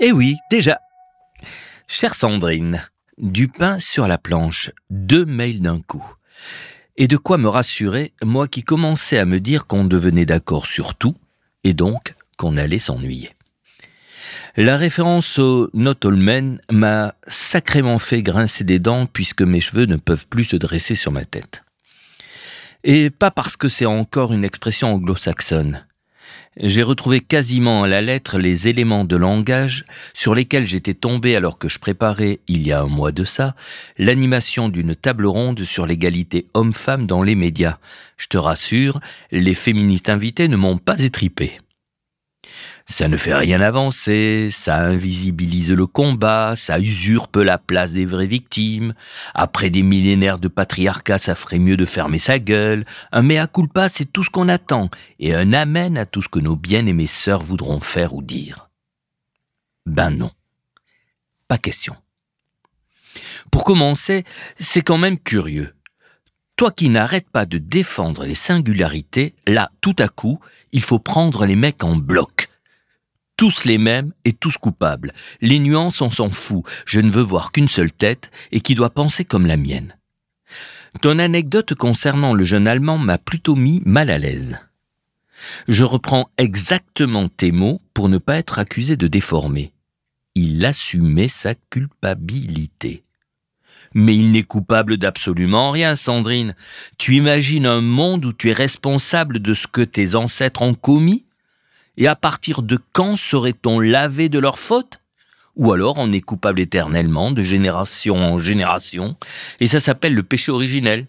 Eh oui, déjà. Chère Sandrine, du pain sur la planche, deux mails d'un coup. Et de quoi me rassurer, moi qui commençais à me dire qu'on devenait d'accord sur tout, et donc qu'on allait s'ennuyer. La référence au Not All m'a sacrément fait grincer des dents puisque mes cheveux ne peuvent plus se dresser sur ma tête. Et pas parce que c'est encore une expression anglo-saxonne j'ai retrouvé quasiment à la lettre les éléments de langage sur lesquels j'étais tombé alors que je préparais, il y a un mois de ça, l'animation d'une table ronde sur l'égalité homme-femme dans les médias. Je te rassure, les féministes invités ne m'ont pas étripé. Ça ne fait rien avancer, ça invisibilise le combat, ça usurpe la place des vraies victimes. Après des millénaires de patriarcat, ça ferait mieux de fermer sa gueule. Un mea culpa, c'est tout ce qu'on attend, et un amen à tout ce que nos bien-aimées sœurs voudront faire ou dire. Ben non. Pas question. Pour commencer, c'est quand même curieux. Toi qui n'arrêtes pas de défendre les singularités, là, tout à coup, il faut prendre les mecs en bloc tous les mêmes et tous coupables. Les nuances, on s'en fout. Je ne veux voir qu'une seule tête et qui doit penser comme la mienne. Ton anecdote concernant le jeune Allemand m'a plutôt mis mal à l'aise. Je reprends exactement tes mots pour ne pas être accusé de déformer. Il assumait sa culpabilité. Mais il n'est coupable d'absolument rien, Sandrine. Tu imagines un monde où tu es responsable de ce que tes ancêtres ont commis? Et à partir de quand serait-on lavé de leurs fautes? Ou alors on est coupable éternellement, de génération en génération, et ça s'appelle le péché originel.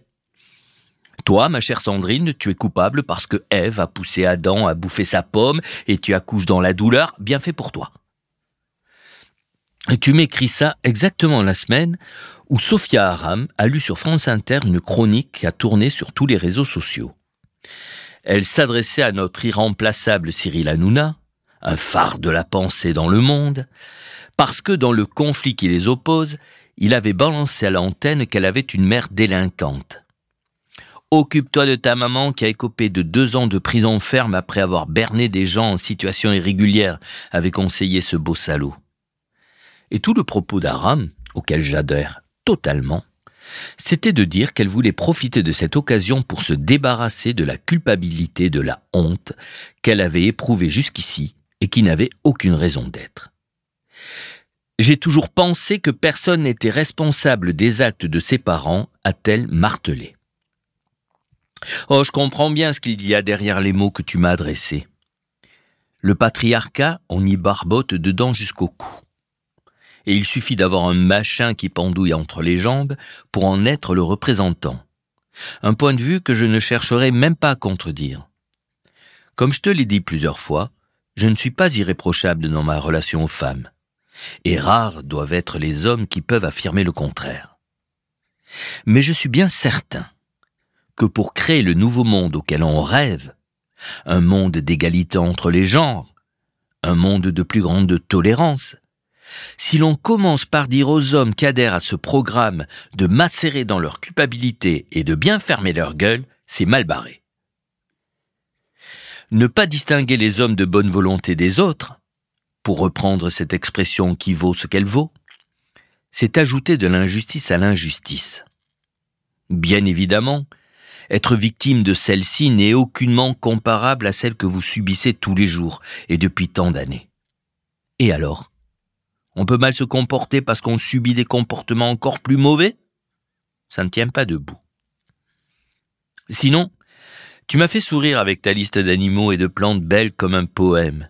Toi, ma chère Sandrine, tu es coupable parce que Ève a poussé Adam à bouffer sa pomme et tu accouches dans la douleur, bien fait pour toi. Tu m'écris ça exactement la semaine où Sophia Aram a lu sur France Inter une chronique qui a tourné sur tous les réseaux sociaux. Elle s'adressait à notre irremplaçable Cyril Hanouna, un phare de la pensée dans le monde, parce que dans le conflit qui les oppose, il avait balancé à l'antenne qu'elle avait une mère délinquante. Occupe-toi de ta maman qui a écopé de deux ans de prison ferme après avoir berné des gens en situation irrégulière, avait conseillé ce beau salaud. Et tout le propos d'Aram, auquel j'adhère totalement, c'était de dire qu'elle voulait profiter de cette occasion pour se débarrasser de la culpabilité, de la honte qu'elle avait éprouvée jusqu'ici et qui n'avait aucune raison d'être. J'ai toujours pensé que personne n'était responsable des actes de ses parents, a-t-elle martelé. Oh, je comprends bien ce qu'il y a derrière les mots que tu m'as adressés. Le patriarcat, on y barbote dedans jusqu'au cou et il suffit d'avoir un machin qui pendouille entre les jambes pour en être le représentant. Un point de vue que je ne chercherai même pas à contredire. Comme je te l'ai dit plusieurs fois, je ne suis pas irréprochable dans ma relation aux femmes, et rares doivent être les hommes qui peuvent affirmer le contraire. Mais je suis bien certain que pour créer le nouveau monde auquel on rêve, un monde d'égalité entre les genres, un monde de plus grande tolérance, si l'on commence par dire aux hommes qui adhèrent à ce programme de macérer dans leur culpabilité et de bien fermer leur gueule, c'est mal barré. Ne pas distinguer les hommes de bonne volonté des autres, pour reprendre cette expression qui vaut ce qu'elle vaut, c'est ajouter de l'injustice à l'injustice. Bien évidemment, être victime de celle-ci n'est aucunement comparable à celle que vous subissez tous les jours et depuis tant d'années. Et alors? On peut mal se comporter parce qu'on subit des comportements encore plus mauvais? Ça ne tient pas debout. Sinon, tu m'as fait sourire avec ta liste d'animaux et de plantes belles comme un poème.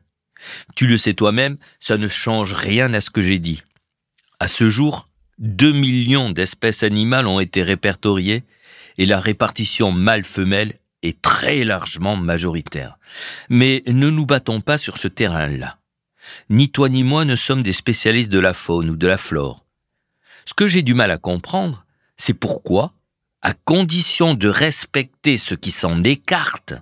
Tu le sais toi-même, ça ne change rien à ce que j'ai dit. À ce jour, 2 millions d'espèces animales ont été répertoriées et la répartition mâle-femelle est très largement majoritaire. Mais ne nous battons pas sur ce terrain-là. Ni toi ni moi ne sommes des spécialistes de la faune ou de la flore. Ce que j'ai du mal à comprendre, c'est pourquoi, à condition de respecter ce qui s'en écarte,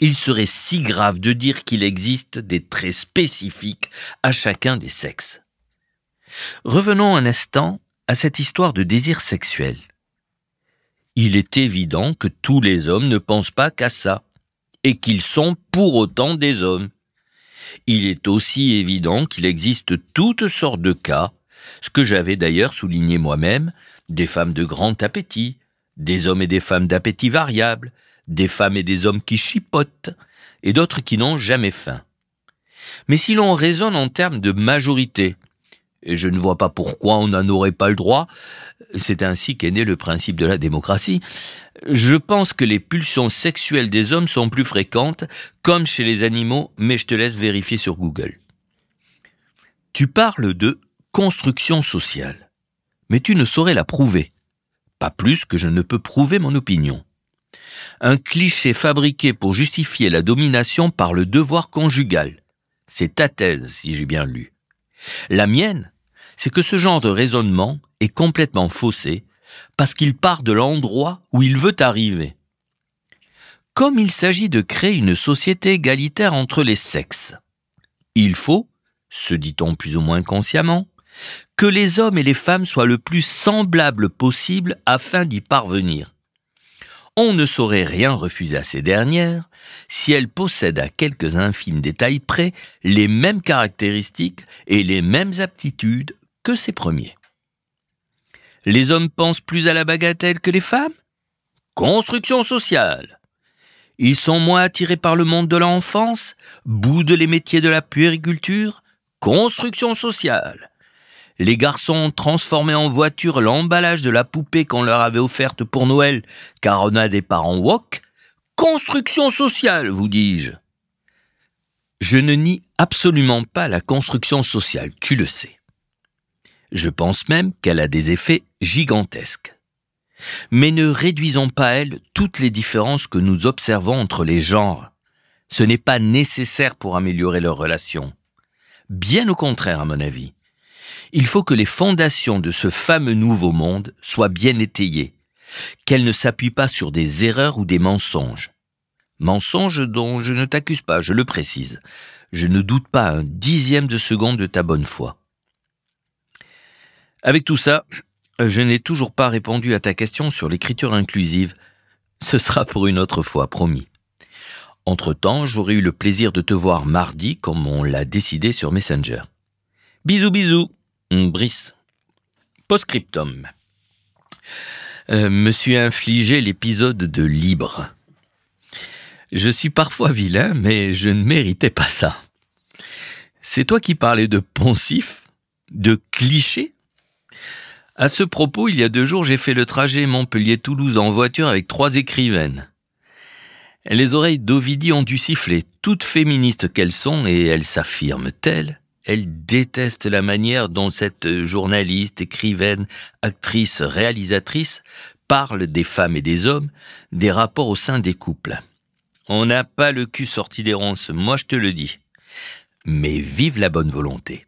il serait si grave de dire qu'il existe des traits spécifiques à chacun des sexes. Revenons un instant à cette histoire de désir sexuel. Il est évident que tous les hommes ne pensent pas qu'à ça, et qu'ils sont pour autant des hommes Il est aussi évident qu'il existe toutes sortes de cas, ce que j'avais d'ailleurs souligné moi-même, des femmes de grand appétit, des hommes et des femmes d'appétit variable, des femmes et des hommes qui chipotent, et d'autres qui n'ont jamais faim. Mais si l'on raisonne en termes de majorité, et je ne vois pas pourquoi on n'en aurait pas le droit, c'est ainsi qu'est né le principe de la démocratie, je pense que les pulsions sexuelles des hommes sont plus fréquentes, comme chez les animaux, mais je te laisse vérifier sur Google. Tu parles de construction sociale, mais tu ne saurais la prouver, pas plus que je ne peux prouver mon opinion. Un cliché fabriqué pour justifier la domination par le devoir conjugal. C'est ta thèse, si j'ai bien lu. La mienne, c'est que ce genre de raisonnement est complètement faussé parce qu'il part de l'endroit où il veut arriver. Comme il s'agit de créer une société égalitaire entre les sexes, il faut, se dit-on plus ou moins consciemment, que les hommes et les femmes soient le plus semblables possible afin d'y parvenir. On ne saurait rien refuser à ces dernières si elles possèdent à quelques infimes détails près les mêmes caractéristiques et les mêmes aptitudes que ces premiers. Les hommes pensent plus à la bagatelle que les femmes? Construction sociale. Ils sont moins attirés par le monde de l'enfance, boudent les métiers de la puériculture? Construction sociale. Les garçons ont transformé en voiture l'emballage de la poupée qu'on leur avait offerte pour Noël, car on a des parents wok. Construction sociale, vous dis-je. Je ne nie absolument pas la construction sociale, tu le sais. Je pense même qu'elle a des effets gigantesques. Mais ne réduisons pas à elle toutes les différences que nous observons entre les genres. Ce n'est pas nécessaire pour améliorer leurs relations. Bien au contraire, à mon avis. Il faut que les fondations de ce fameux nouveau monde soient bien étayées, qu'elles ne s'appuient pas sur des erreurs ou des mensonges. Mensonges dont je ne t'accuse pas, je le précise. Je ne doute pas un dixième de seconde de ta bonne foi. Avec tout ça, je n'ai toujours pas répondu à ta question sur l'écriture inclusive. Ce sera pour une autre fois, promis. Entre-temps, j'aurai eu le plaisir de te voir mardi comme on l'a décidé sur Messenger. Bisous bisous, Brice. Postscriptum. Euh, me suis infligé l'épisode de Libre. Je suis parfois vilain, mais je ne méritais pas ça. C'est toi qui parlais de poncif, de cliché à ce propos, il y a deux jours, j'ai fait le trajet Montpellier-Toulouse en voiture avec trois écrivaines. Les oreilles d'Ovidie ont dû siffler, toutes féministes qu'elles sont, et elles s'affirment telles. Elles détestent la manière dont cette journaliste, écrivaine, actrice, réalisatrice parle des femmes et des hommes, des rapports au sein des couples. On n'a pas le cul sorti des ronces, moi je te le dis. Mais vive la bonne volonté.